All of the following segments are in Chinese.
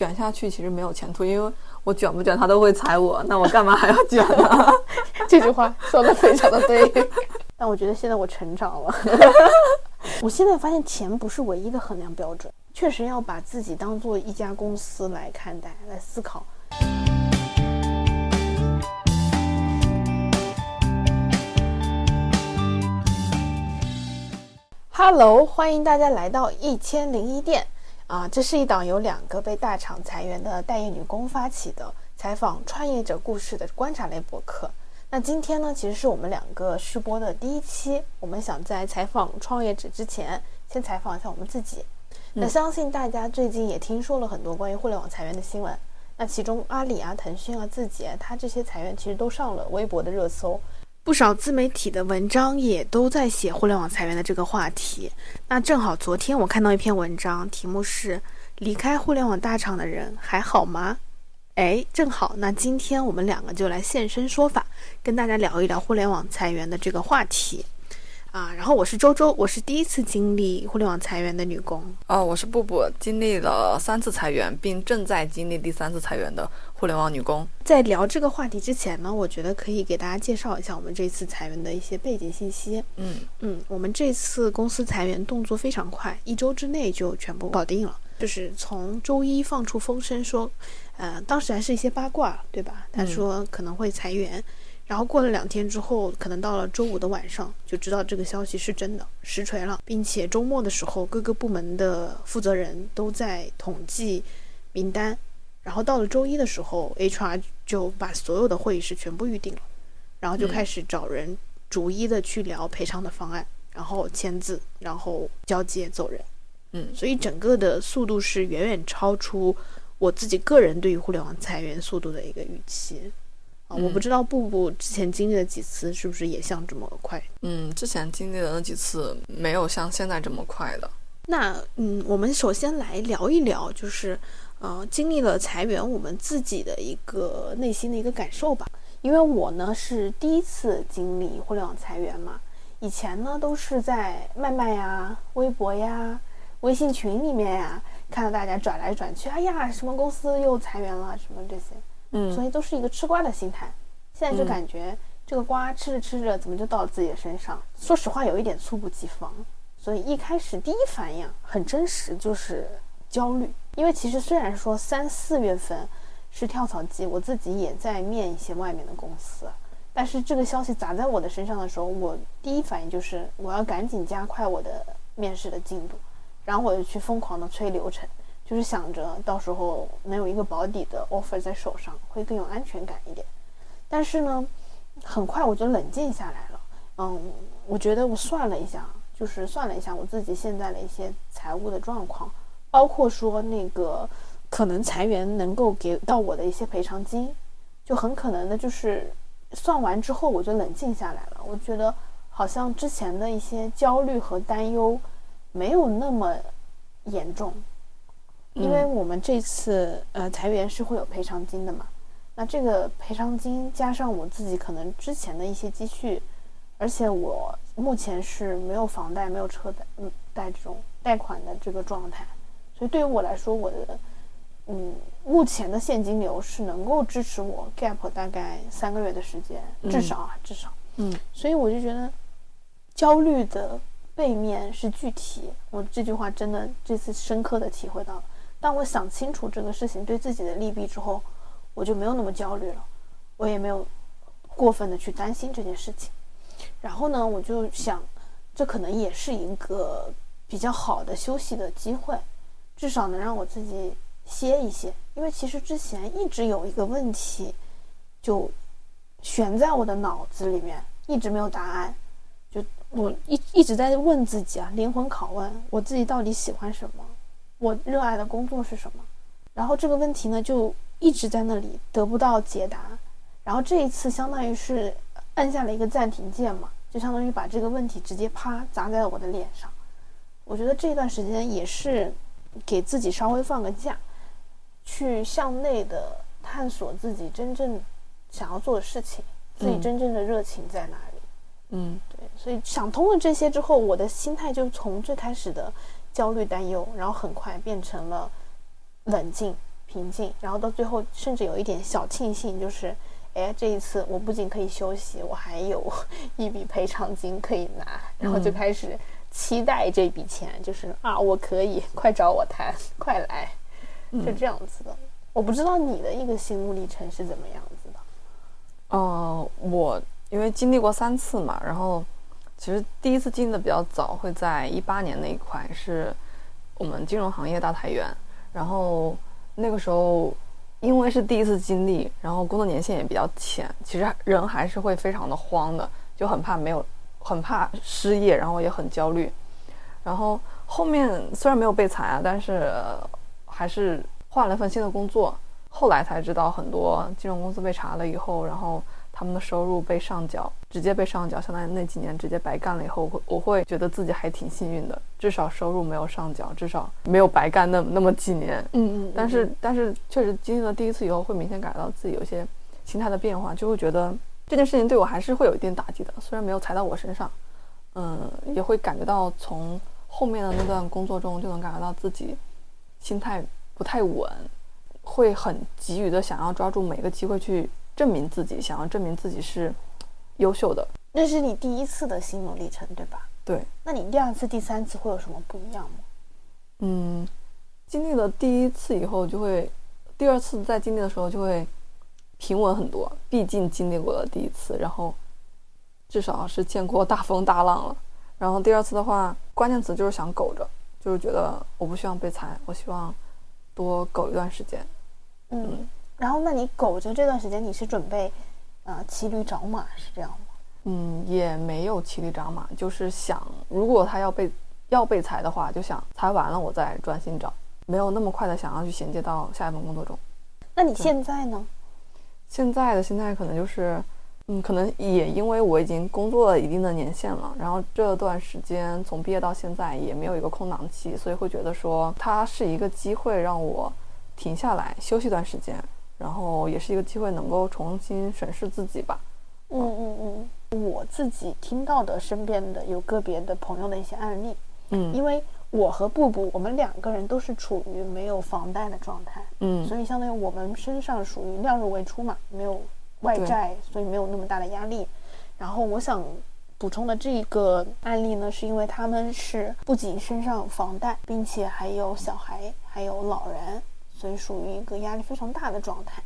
卷下去其实没有前途，因为我卷不卷他都会踩我，那我干嘛还要卷呢？这句话说的非常的对。但我觉得现在我成长了，我现在发现钱不是唯一的衡量标准，确实要把自己当做一家公司来看待、来思考。Hello，欢迎大家来到一千零一店啊！这是一档由两个被大厂裁员的待业女工发起的采访创业者故事的观察类博客。那今天呢，其实是我们两个试播的第一期。我们想在采访创业者之前，先采访一下我们自己。那相信大家最近也听说了很多关于互联网裁员的新闻。那其中阿里啊、腾讯啊、字节，它这些裁员其实都上了微博的热搜。不少自媒体的文章也都在写互联网裁员的这个话题。那正好昨天我看到一篇文章，题目是“离开互联网大厂的人还好吗？”哎，正好，那今天我们两个就来现身说法，跟大家聊一聊互联网裁员的这个话题。啊，然后我是周周，我是第一次经历互联网裁员的女工。哦，我是布布，经历了三次裁员，并正在经历第三次裁员的互联网女工。在聊这个话题之前呢，我觉得可以给大家介绍一下我们这次裁员的一些背景信息。嗯嗯，我们这次公司裁员动作非常快，一周之内就全部搞定了。就是从周一放出风声说，呃，当时还是一些八卦，对吧？他说可能会裁员。然后过了两天之后，可能到了周五的晚上，就知道这个消息是真的实锤了，并且周末的时候，各个部门的负责人都在统计名单。然后到了周一的时候，HR 就把所有的会议室全部预定了，然后就开始找人逐一的去聊赔偿的方案，然后签字，然后交接走人。嗯，所以整个的速度是远远超出我自己个人对于互联网裁员速度的一个预期。啊，我不知道布布之前经历了几次是不是也像这么快？嗯，之前经历的那几次没有像现在这么快的。那嗯，我们首先来聊一聊，就是呃，经历了裁员，我们自己的一个内心的一个感受吧。因为我呢是第一次经历互联网裁员嘛，以前呢都是在麦麦呀、微博呀、微信群里面呀看到大家转来转去，哎呀，什么公司又裁员了，什么这些。嗯，所以都是一个吃瓜的心态。现在就感觉这个瓜吃着吃着，怎么就到了自己的身上？说实话，有一点猝不及防。所以一开始第一反应很真实，就是焦虑。因为其实虽然说三四月份是跳槽季，我自己也在面一些外面的公司，但是这个消息砸在我的身上的时候，我第一反应就是我要赶紧加快我的面试的进度，然后我就去疯狂的催流程。就是想着到时候能有一个保底的 offer 在手上，会更有安全感一点。但是呢，很快我就冷静下来了。嗯，我觉得我算了一下，就是算了一下我自己现在的一些财务的状况，包括说那个可能裁员能够给到我的一些赔偿金，就很可能的就是算完之后我就冷静下来了。我觉得好像之前的一些焦虑和担忧没有那么严重。因为我们这次呃裁员是会有赔偿金的嘛，那这个赔偿金加上我自己可能之前的一些积蓄，而且我目前是没有房贷、没有车贷、嗯贷这种贷款的这个状态，所以对于我来说，我的嗯目前的现金流是能够支持我 gap 大概三个月的时间，至少啊至少，嗯，所以我就觉得焦虑的背面是具体，我这句话真的这次深刻的体会到了。当我想清楚这个事情对自己的利弊之后，我就没有那么焦虑了，我也没有过分的去担心这件事情。然后呢，我就想，这可能也是一个比较好的休息的机会，至少能让我自己歇一歇。因为其实之前一直有一个问题，就悬在我的脑子里面，一直没有答案。就我一一直在问自己啊，灵魂拷问，我自己到底喜欢什么？我热爱的工作是什么？然后这个问题呢，就一直在那里得不到解答。然后这一次相当于是按下了一个暂停键嘛，就相当于把这个问题直接啪砸在了我的脸上。我觉得这段时间也是给自己稍微放个假，去向内的探索自己真正想要做的事情，自己真正的热情在哪里。嗯，对。所以想通了这些之后，我的心态就从最开始的。焦虑、担忧，然后很快变成了冷静，平静，然后到最后甚至有一点小庆幸，就是，哎，这一次我不仅可以休息，我还有一笔赔偿金可以拿，然后就嗯开始期待这笔钱，就是啊，我可以，快找我谈，快来，就嗯这样子的。我不知道你的一个心路历程是怎么样子的。哦，我因为经历过三次嘛，然后其实第一次经历的比较早，会在一八年那一块，是我们金融行业大裁员，然后那个时候因为是第一次经历，然后工作年限也比较浅，其实人还是会非常的慌的，就很怕没有，很怕失业，然后也很焦虑。然后后面虽然没有被裁啊，但是还是换了份新的工作。后来才知道，很多金融公司被查了以后，然后他们的收入被上缴，直接被上缴，相当于那几年直接白干了以后，我会我会觉得自己还挺幸运的，至少收入没有上缴，至少没有白干那那么几年。嗯嗯但是但是确实经历了第一次以后，会明显感觉到自己有一些心态的变化，就会觉得这件事情对我还是会有一定打击的，虽然没有踩到我身上，嗯，也会感觉到从后面的那段工作中就能感觉到自己心态不太稳，会很急于的想要抓住每个机会去证明自己，想要证明自己是优秀的。那是你第一次的心路历程，对吧？对，那你第二次、第三次会有什么不一样吗？嗯，经历了第一次以后，就会第二次再经历的时候就会平稳很多，毕竟经历过了第一次，然后至少是见过大风大浪了。然后第二次的话，关键词就是想苟着，就是觉得我不希望被裁，我希望多苟一段时间。嗯，然后那你苟着这段时间，你是准备呃骑驴找马是这样吗？嗯，也没有骑驴找马，就是想如果他要被要被裁的话，就想裁完了我再专心找，没有那么快的想要去衔接到下一份工作中。那你现在呢？现在的心态可能就是，嗯，可能也因为我已经工作了一定的年限了，然后这段时间从毕业到现在也没有一个空档期，所以会觉得说它是一个机会让我停下来休息一段时间，然后也是一个机会能够重新审视自己吧。嗯嗯嗯，我自己听到的身边的有个别的朋友的一些案例，嗯因为我和布布，我们两个人都是处于没有房贷的状态，嗯所以相当于我们身上属于量入为出嘛，没有外债，所以没有那么大的压力。然后我想补充的这个案例呢，是因为他们是不仅身上有房贷，并且还有小孩，还有老人，所以属于一个压力非常大的状态。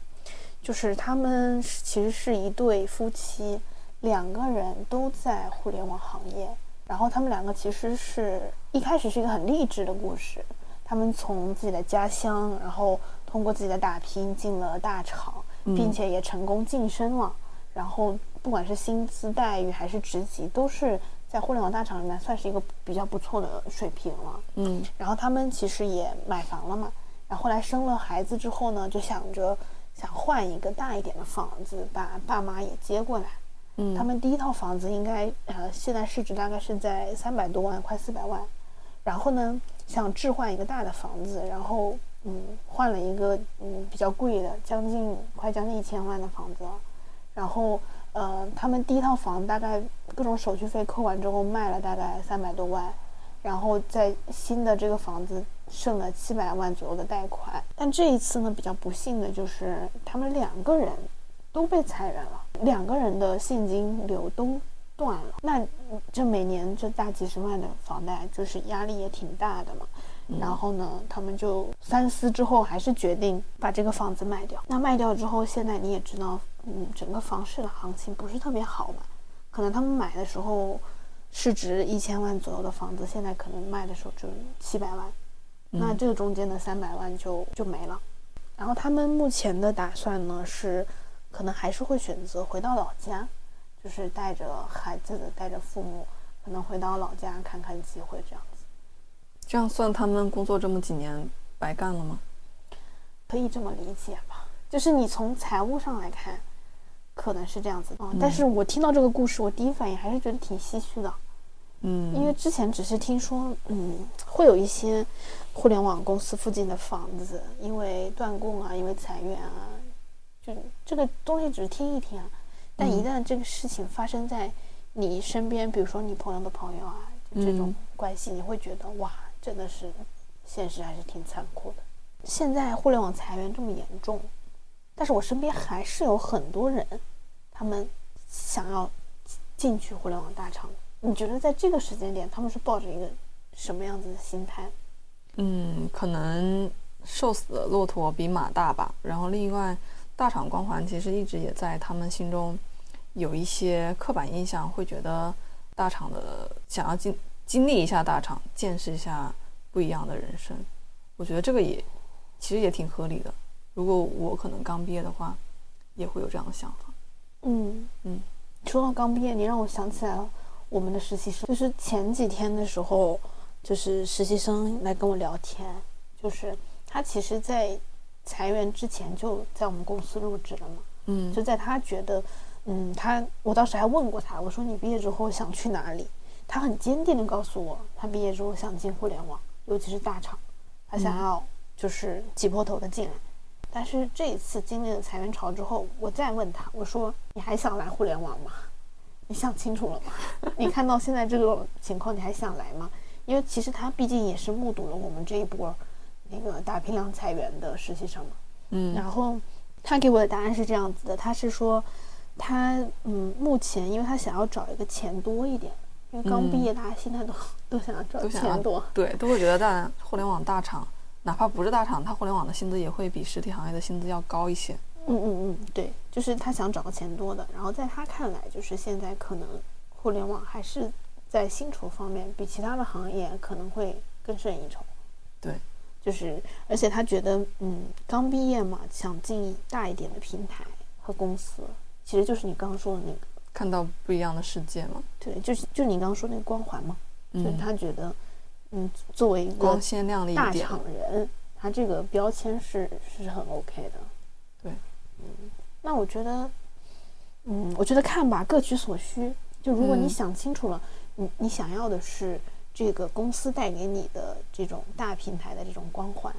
就是他们是其实是一对夫妻，两个人都在互联网行业，然后他们两个其实是一开始是一个很励志的故事，他们从自己的家乡，然后通过自己的打拼进了大厂，并且也成功晋升了，然后不管是薪资待遇还是职级，都是在互联网大厂里面算是一个比较不错的水平了。嗯然后他们其实也买房了嘛，然后后来生了孩子之后呢，就想着想换一个大一点的房子，把爸妈也接过来。嗯，他们第一套房子应该呃现在市值大概是在三百多万，快四百万。然后呢，想置换一个大的房子，然后嗯换了一个嗯比较贵的，将近快将近一千万的房子。然后呃他们第一套房大概各种手续费扣完之后卖了大概三百多万，然后在新的这个房子剩了七百万左右的贷款。但这一次呢比较不幸的就是他们两个人都被裁员了，两个人的现金流都断了。那这每年这大几十万的房贷，就是压力也挺大的嘛。然后呢，他们就三思之后，还是决定把这个房子卖掉。那卖掉之后，现在你也知道，嗯，整个房市的行情不是特别好嘛。可能他们买的时候市值一千万左右的房子，现在可能卖的时候就七百万，那这个中间的三百万就就没了。然后他们目前的打算呢是，可能还是会选择回到老家，就是带着孩子的，带着父母，可能回到老家看看机会这样子，这样算他们工作这么几年白干了吗？可以这么理解吧？就是你从财务上来看，可能是这样子嗯但是我听到这个故事，我第一反应还是觉得挺唏嘘的。嗯，因为之前只是听说，嗯，会有一些互联网公司附近的房子因为断供啊，因为裁员啊，就这个东西只是听一听啊。但一旦这个事情发生在你身边，比如说你朋友的朋友啊，就这种嗯关系，你会觉得哇，真的是现实还是挺残酷的。现在互联网裁员这么严重，但是我身边还是有很多人，他们想要进去互联网大厂。你觉得在这个时间点，他们是抱着一个什么样子的心态？嗯，可能瘦死的骆驼比马大吧。然后另外，大厂光环其实一直也在他们心中有一些刻板印象，会觉得大厂的想要经经历一下大厂，见识一下不一样的人生。我觉得这个也其实也挺合理的。如果我可能刚毕业的话，也会有这样的想法。嗯嗯，说到刚毕业，你让我想起来了我们的实习生，就是前几天的时候。就是实习生来跟我聊天，就是他其实，在裁员之前就在我们公司入职了嘛。嗯，就在他觉得，嗯，他我当时还问过他，我说你毕业之后想去哪里？他很坚定的告诉我，他毕业之后想进互联网，尤其是大厂，他想要就是挤破头的进来。但是这一次经历了裁员潮之后，我再问他，我说你还想来互联网吗？你想清楚了吗？你看到现在这个情况，你还想来吗？因为其实他毕竟也是目睹了我们这一波那个大批量裁员的实习生嘛，嗯，然后他给我的答案是这样子的，他是说他嗯目前因为他想要找一个钱多一点，因为刚毕业大家心态都 都想要找钱多，对，都会觉得在互联网大厂，哪怕不是大厂，他互联网的薪资也会比实体行业的薪资要高一些。嗯嗯嗯，对，就是他想找个钱多的，然后在他看来，就是现在可能互联网还是。在薪酬方面，比其他的行业可能会更胜一筹。对，就是而且他觉得，嗯，刚毕业嘛，想进大一点的平台和公司，其实就是你刚刚说的那个，看到不一样的世界嘛。对，就是就你刚刚说那个光环嘛，就是他觉得，嗯，作为一个光鲜亮丽大厂人，他这个标签是是很 OK 的。对，嗯，那我觉得，嗯，我觉得看吧，各取所需。就如果你想清楚了。你你想要的是这个公司带给你的这种大平台的这种光环，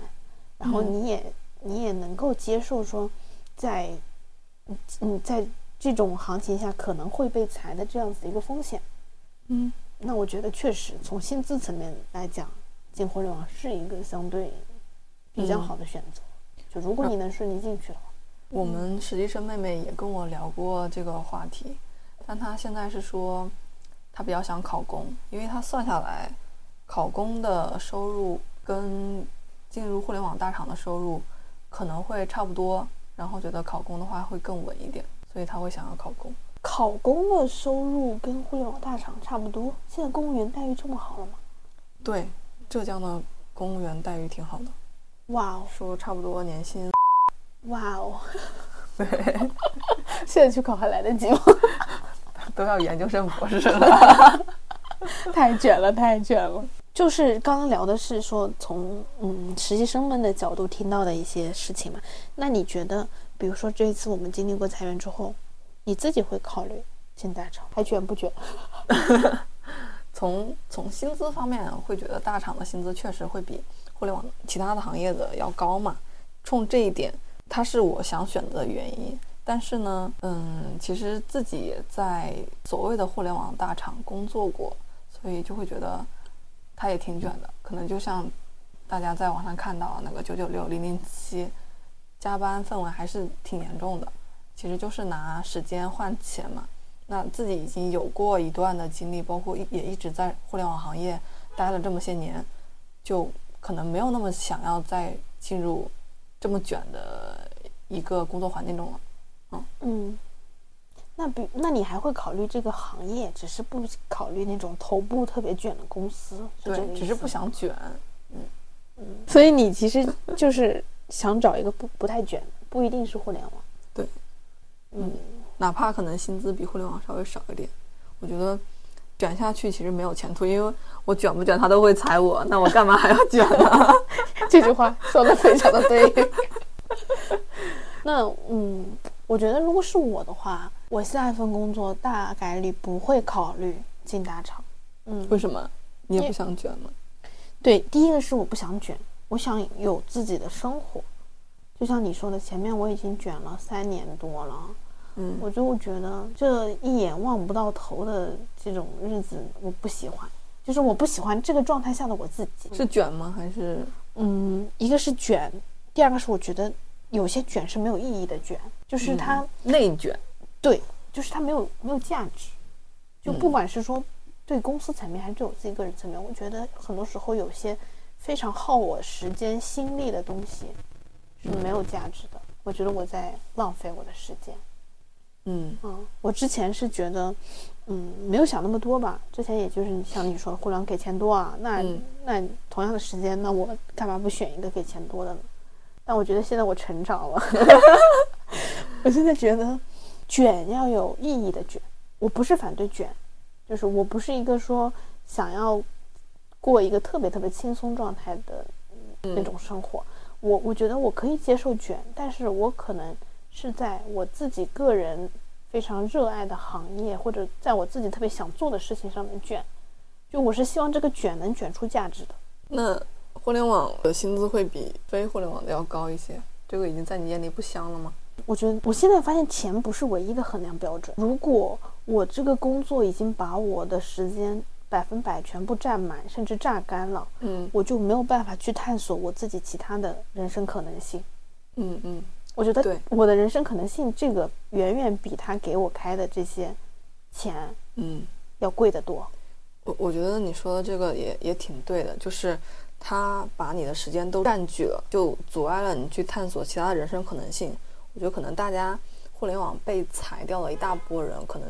然后你也你也能够接受说，在嗯在这种行情下可能会被裁的这样子的一个风险，嗯，那我觉得确实从薪资层面来讲，进互联网是一个相对比较好的选择。就如果你能顺利进去的话，我们实习生妹妹也跟我聊过这个话题，但她现在是说。她比较想考公，因为她算下来，考公的收入跟进入互联网大厂的收入可能会差不多，然后觉得考公的话会更稳一点，所以她会想要考公。考公的收入跟互联网大厂差不多？现在公务员待遇这么好了吗？对，浙江的公务员待遇挺好的。哇哦，说差不多年薪。哇哦，对，现在去考还来得及吗？都要研究生博士了，太卷了，太卷了。就是刚刚聊的是说从嗯实习生们的角度听到的一些事情嘛。那你觉得，比如说这一次我们经历过裁员之后，你自己会考虑进大厂还卷不卷？从从薪资方面，会觉得大厂的薪资确实会比互联网其他的行业的要高嘛。冲这一点，它是我想选择的原因。但是呢，嗯，其实自己也在所谓的互联网大厂工作过，所以就会觉得，它也挺卷的。可能就像大家在网上看到那个九九六零零七，加班氛围还是挺严重的。其实就是拿时间换钱嘛。那自己已经有过一段的经历，包括也一直在互联网行业待了这么些年，就可能没有那么想要再进入这么卷的一个工作环境中了。嗯，那比那你还会考虑这个行业，只是不考虑那种头部特别卷的公司，对，只是不想卷。嗯嗯，所以你其实就是想找一个不不太卷，不一定是互联网。对，嗯，哪怕可能薪资比互联网稍微少一点，我觉得卷下去其实没有前途，因为我卷不卷他都会踩我，那我干嘛还要卷呢？这句话说的非常的对。那嗯。我觉得，如果是我的话，我下一份工作大概率不会考虑进大厂。嗯，为什么？你也不想卷吗？对，第一个是我不想卷，我想有自己的生活。就像你说的，前面我已经卷了三年多了，嗯，我就觉得这一眼望不到头的这种日子，我不喜欢。就是我不喜欢这个状态下的我自己。是卷吗？还是？嗯，一个是卷。第二个是我觉得有些卷是没有意义的卷，就是它、内卷，对，就是它没有没有价值。就嗯不管是说对公司层面还是对我自己个人层面，我觉得很多时候有些非常耗我时间心力的东西是没有价值的。我觉得我在浪费我的时间。嗯嗯，我之前是觉得，嗯，没有想那么多吧。之前也就是像你说的，互联网给钱多啊，那、嗯那同样的时间，那我干嘛不选一个给钱多的呢？但我觉得现在我成长了 我现在觉得卷要有意义的卷。我不是反对卷，就是我不是一个说想要过一个特别特别轻松状态的那种生活。我我觉得我可以接受卷，但是我可能是在我自己个人非常热爱的行业，或者在我自己特别想做的事情上面卷。就我是希望这个卷能卷出价值的。那互联网的薪资会比非互联网的要高一些，这个已经在你眼里不香了吗？我觉得我现在发现钱不是唯一的衡量标准。如果我这个工作已经把我的时间百分百全部占满，甚至榨干了，嗯我就没有办法去探索我自己其他的人生可能性。嗯嗯我觉得对我的人生可能性，这个远远比他给我开的这些钱嗯，要贵得多。我我觉得你说的这个也也挺对的，就是他把你的时间都占据了，就阻碍了你去探索其他的人生可能性。我觉得可能大家互联网被裁掉了一大波人，可能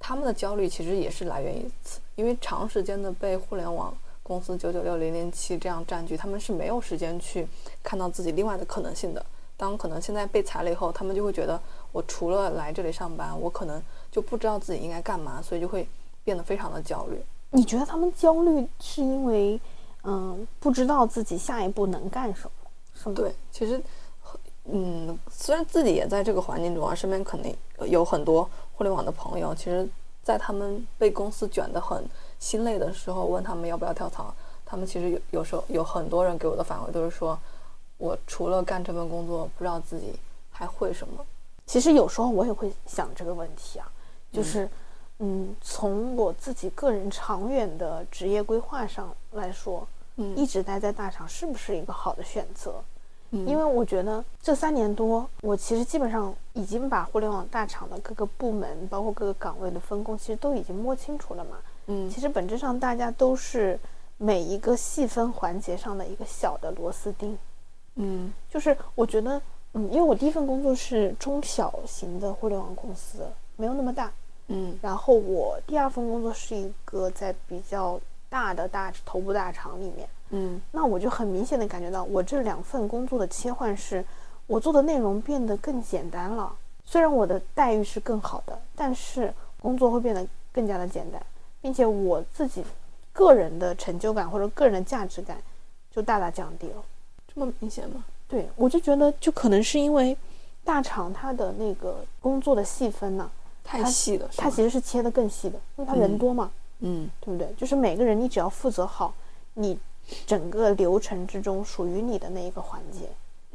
他们的焦虑其实也是来源于此，因为长时间的被互联网公司九九六零零七这样占据，他们是没有时间去看到自己另外的可能性的。当可能现在被裁了以后，他们就会觉得我除了来这里上班，我可能就不知道自己应该干嘛，所以就会变得非常的焦虑。你觉得他们焦虑是因为，嗯，不知道自己下一步能干什么，是吗？对，其实，嗯，虽然自己也在这个环境中啊，身边肯定有很多互联网的朋友，其实，在他们被公司卷得很心累的时候，问他们要不要跳槽，他们其实有有时候有很多人给我的反馈都是说，我除了干这份工作，不知道自己还会什么。其实有时候我也会想这个问题啊，就是，嗯，从我自己个人长远的职业规划上来说，嗯一直待在大厂是不是一个好的选择？嗯因为我觉得这三年多，我其实基本上已经把互联网大厂的各个部门，包括各个岗位的分工，其实都已经摸清楚了嘛。嗯其实本质上大家都是每一个细分环节上的一个小的螺丝钉。嗯就是我觉得，嗯，因为我第一份工作是中小型的互联网公司，没有那么大。嗯然后我第二份工作是一个在比较大的大头部大厂里面，嗯那我就很明显的感觉到，我这两份工作的切换是，我做的内容变得更简单了。虽然我的待遇是更好的，但是工作会变得更加的简单，并且我自己个人的成就感或者个人的价值感就大大降低了。这么明显吗？对我就觉得，就可能是因为大厂它的那个工作的细分呢、太细了，是它其实是切的更细的，因为它人嗯多嘛，嗯对不对？就是每个人你只要负责好你整个流程之中属于你的那一个环节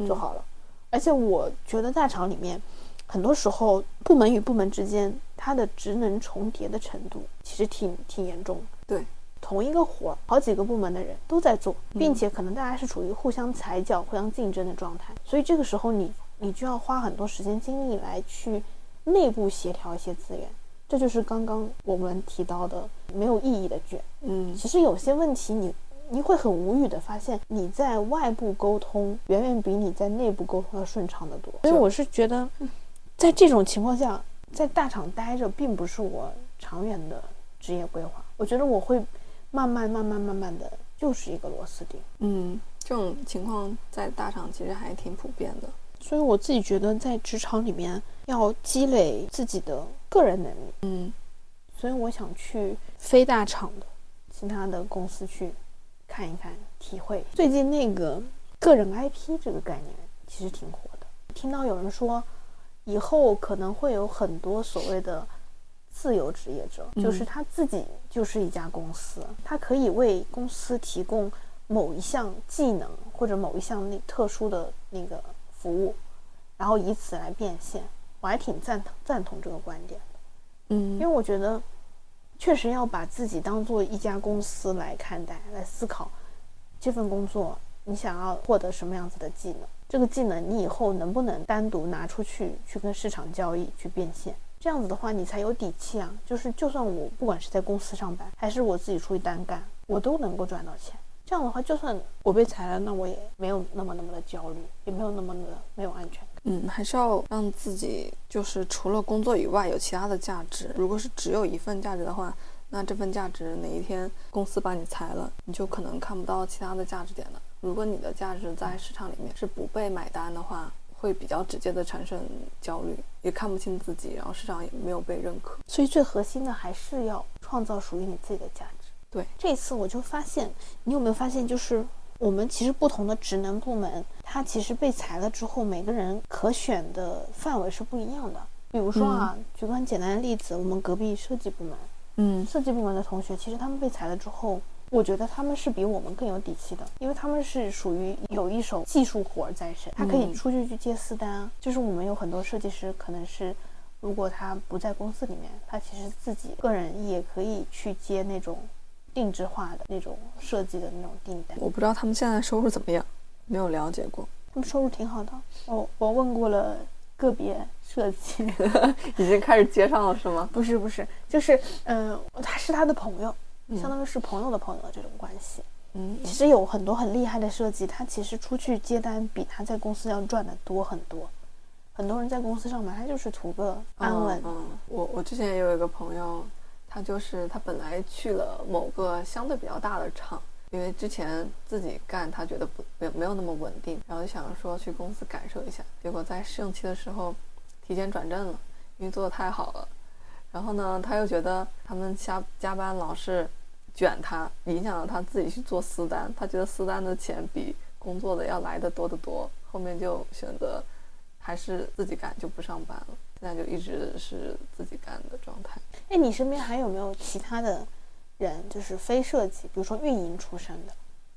就好了。而且我觉得大厂里面很多时候部门与部门之间它的职能重叠的程度其实挺挺严重的。对，同一个活儿，好几个部门的人都在做，并且可能大家是处于互相踩脚、互相竞争的状态，所以这个时候你你就要花很多时间精力来去内部协调一些资源。这就是刚刚我们提到的没有意义的卷。嗯其实有些问题你你会很无语的发现，你在外部沟通远远比你在内部沟通要顺畅得多。所以我是觉得，在这种情况下，在大厂待着并不是我长远的职业规划。我觉得我会慢慢慢慢慢慢的就是一个螺丝钉。嗯，这种情况在大厂其实还挺普遍的。所以我自己觉得，在职场里面要积累自己的个人能力。嗯所以我想去非大厂的其他的公司去看一看，体会。最近那个个人 IP 这个概念其实挺火的，听到有人说，以后可能会有很多所谓的自由职业者，嗯就是他自己就是一家公司，他可以为公司提供某一项技能或者某一项那特殊的那个服务，然后以此来变现。我还挺赞同赞同这个观点。嗯因为嗯我觉得，确实要把自己当做一家公司来看待、来思考，这份工作你想要获得什么样子的技能，这个技能你以后能不能单独拿出去去跟市场交易去变现？这样子的话，你才有底气啊。就是就算我不管是在公司上班，还是我自己出去单干，我都能够赚到钱。这样的话，就算我被裁了，那我也没有那么那么的焦虑，也没有那么的没有安全感。嗯，还是要让自己就是除了工作以外有其他的价值。如果是只有一份价值的话，那这份价值哪一天公司把你裁了，你就可能看不到其他的价值点了。如果你的价值在市场里面是不被买单的话，会比较直接的产生焦虑，也看不清自己，然后市场也没有被认可。所以最核心的还是要创造属于你自己的价值。对，这一次我就发现，你有没有发现，就是我们其实不同的职能部门，它其实被裁了之后，每个人可选的范围是不一样的。比如说啊，举个很简单的例子，我们隔壁设计部门，嗯，设计部门的同学，其实他们被裁了之后，我觉得他们是比我们更有底气的，因为他们是属于有一手技术活在身，他可以出去去接私单啊。就是我们有很多设计师，可能是如果他不在公司里面，他其实自己个人也可以去接那种。定制化的那种设计的那种订单，我不知道他们现在收入怎么样，没有了解过。他们收入挺好的，我我问过了个别设计，已经开始接上了是吗？不是不是，就是嗯，他是他的朋友，相当于是朋友的朋友的这种关系。嗯，其实有很多很厉害的设计，他其实出去接单比他在公司要赚的多很多。很多人在公司上班，他就是图个安稳。嗯，我我之前也有一个朋友。他就是他本来去了某个相对比较大的厂，因为之前自己干他觉得不没没有那么稳定，然后就想说去公司感受一下，结果在试用期的时候提前转正了，因为做的太好了。然后呢，他又觉得他们加加班老是卷他，影响了他自己去做私单，他觉得私单的钱比工作的要来的多得多，后面就选择还是自己干，就不上班了。现在就一直是自己干的状态。哎，你身边还有没有其他的人，就是非设计，比如说运营出身的，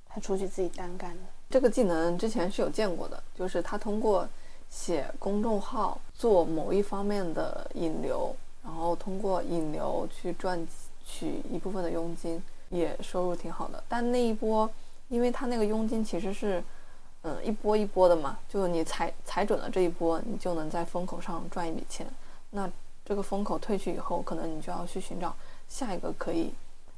他出去自己单干的？这个技能之前是有见过的，就是他通过写公众号做某一方面的引流，然后通过引流去赚取一部分的佣金，也收入挺好的。但那一波，因为他那个佣金其实是。嗯，一波一波的嘛，就你踩踩准了这一波，你就能在风口上赚一笔钱。那这个风口退去以后，可能你就要去寻找下一个可以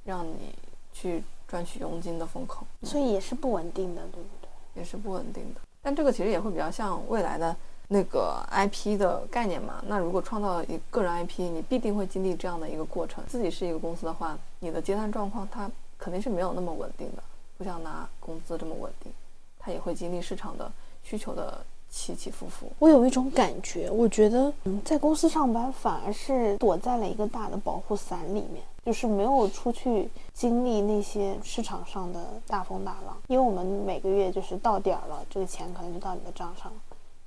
让你去赚取佣金的风口。所以也是不稳定的，对不对？也是不稳定的。但这个其实也会比较像未来的那个 IP 的概念嘛。那如果创造一个人 IP，你必定会经历这样的一个过程。自己是一个公司的话，你的接单状况它肯定是没有那么稳定的，不像拿工资这么稳定。他也会经历市场的需求的起起伏伏。我有一种感觉，我觉得嗯，在公司上班反而是躲在了一个大的保护伞里面，就是没有出去经历那些市场上的大风大浪。因为我们每个月就是到点儿了，这个钱可能就到你的账上了，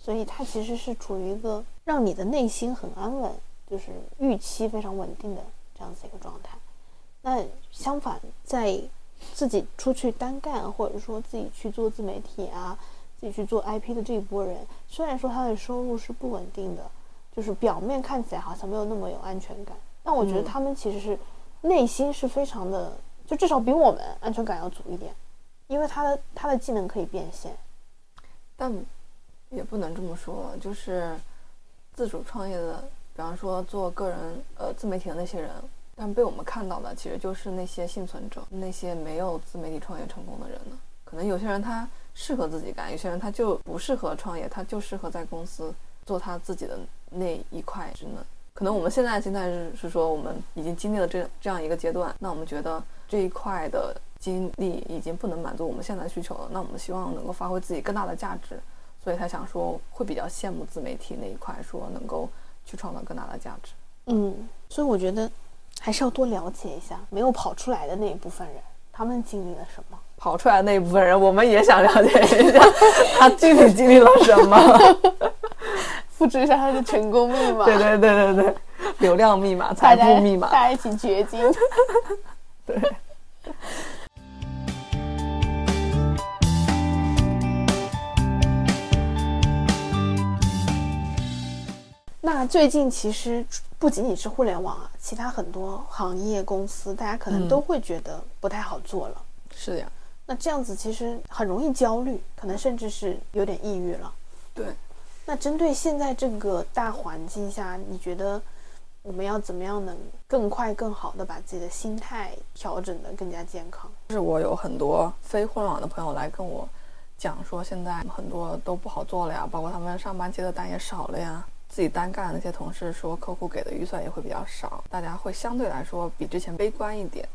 所以它其实是处于一个让你的内心很安稳，就是预期非常稳定的这样子一个状态。那相反，在自己出去单干，或者说自己去做自媒体啊，自己去做 IP 的这一波人，虽然说他的收入是不稳定的，就是表面看起来好像没有那么有安全感，但我觉得他们其实是内心是非常的，就至少比我们安全感要足一点，因为他的他的技能可以变现。但也不能这么说，就是自主创业的，比方说做个人呃自媒体的那些人。但被我们看到的其实就是那些幸存者，那些没有自媒体创业成功的人呢。可能有些人他适合自己干，有些人他就不适合创业，他就适合在公司做他自己的那一块职能。可能我们现在心态是是说，我们已经经历了这这样一个阶段，那我们觉得这一块的经历已经不能满足我们现在需求了，那我们希望能够发挥自己更大的价值，所以他想说会比较羡慕自媒体那一块，说能够去创造更大的价值。嗯，所以我觉得。还是要多了解一下没有跑出来的那一部分人，他们经历了什么？跑出来的那一部分人，我们也想了解一下，他具体经历了什么？复制一下他的成功密码。对对对对对，流量密码、财富密码，大家一起掘金。对。那最近其实不仅仅是互联网啊，其他很多行业公司，大家可能都会觉得不太好做了。是的呀。那这样子其实很容易焦虑，可能甚至是有点抑郁了。对。那针对现在这个大环境下，你觉得我们要怎么样能更快、更好的把自己的心态调整的更加健康？就是我有很多非互联网的朋友来跟我讲说，现在很多都不好做了呀，包括他们上班接的单也少了呀。自己单干的那些同事说，客户给的预算也会比较少，大家会相对来说比之前悲观一点。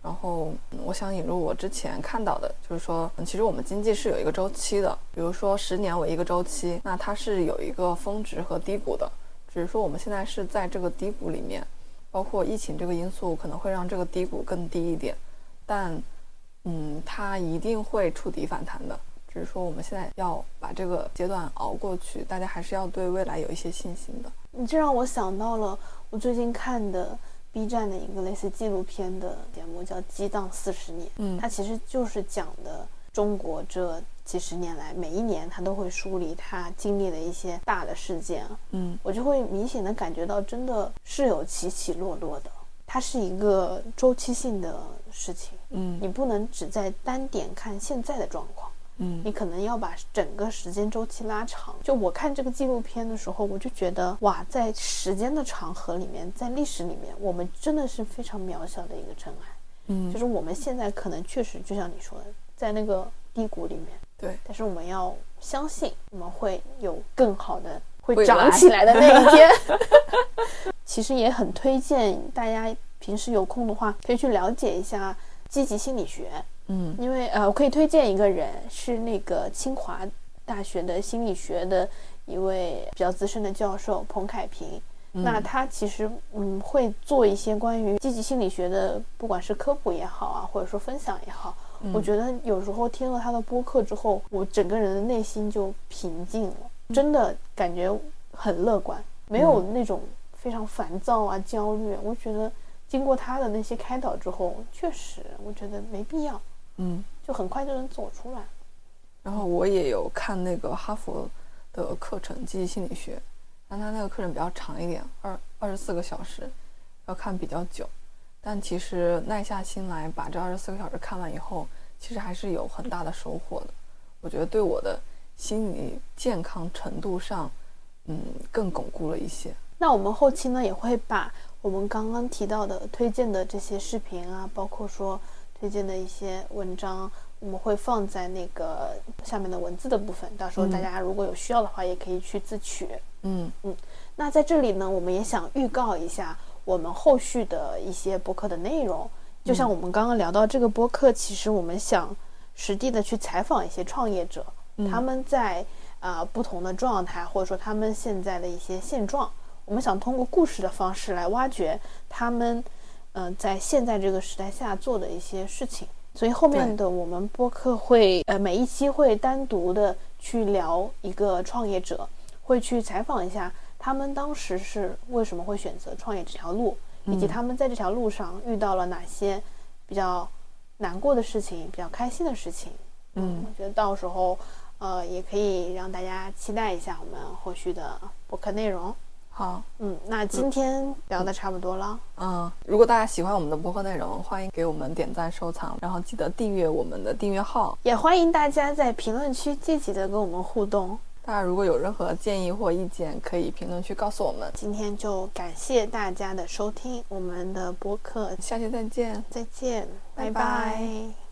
然后，我想引入我之前看到的，就是说，其实我们经济是有一个周期的，比如说十年为一个周期，那它是有一个峰值和低谷的。只是说我们现在是在这个低谷里面，包括疫情这个因素可能会让这个低谷更低一点，但，嗯，它一定会触底反弹的。只是说我们现在要把这个阶段熬过去，大家还是要对未来有一些信心的。你这让我想到了我最近看的 B 站的一个类似纪录片的节目，叫《激荡四十年》。嗯，它其实就是讲的中国这几十年来，每一年它都会梳理它经历的一些大的事件。嗯，我就会明显的感觉到，真的是有起起落落的，它是一个周期性的事情。嗯，你不能只在单点看现在的状况。嗯，你可能要把整个时间周期拉长。就我看这个纪录片的时候，我就觉得哇，在时间的长河里面，在历史里面，我们真的是非常渺小的一个尘埃。嗯，就是我们现在可能确实就像你说的，在那个低谷里面。对。但是我们要相信，我们会有更好的，会长起来的那一天。其实也很推荐大家平时有空的话，可以去了解一下积极心理学。嗯因为呃，我可以推荐一个人，是那个清华大学的心理学的一位比较资深的教授彭凯平。嗯那他其实嗯会做一些关于积极心理学的，不管是科普也好啊，或者说分享也好，嗯我觉得有时候听了他的播客之后，我整个人的内心就平静了，真的感觉很乐观，没有那种非常烦躁啊、焦虑。我觉得经过他的那些开导之后，确实我觉得没必要。嗯。就很快就能走出来。然后我也有看那个哈佛的课程《积极心理学》，但他那个课程比较长一点，二二十四个小时，要看比较久。但其实耐下心来把这二十四个小时看完以后，其实还是有很大的收获的。我觉得对我的心理健康程度上，嗯，更巩固了一些。那我们后期呢也会把我们刚刚提到的推荐的这些视频啊，包括说推荐的一些文章，我们会放在那个下面的文字的部分。到时候大家如果有需要的话，也可以去自取。嗯嗯那在这里呢，我们也想预告一下我们后续的一些播客的内容。就像我们刚刚聊到这个播客，其实我们想实地的去采访一些创业者，嗯他们在啊、呃不同的状态，或者说他们现在的一些现状，我们想通过故事的方式来挖掘他们嗯、呃在现在这个时代下做的一些事情。所以后面的我们播客会呃每一期会单独的去聊一个创业者，会去采访一下他们当时是为什么会选择创业这条路，以及嗯他们在这条路上遇到了哪些比较难过的事情，比较开心的事情。嗯我觉得到时候呃也可以让大家期待一下我们后续的播客内容。好，嗯，那今天聊的差不多了。嗯，如果大家喜欢我们的播客内容，欢迎给我们点赞、收藏，然后记得订阅我们的订阅号。也欢迎大家在评论区积极的跟我们互动。大家如果有任何建议或意见，可以评论区告诉我们。今天就感谢大家的收听，我们的播客下期再见。再见，拜拜拜拜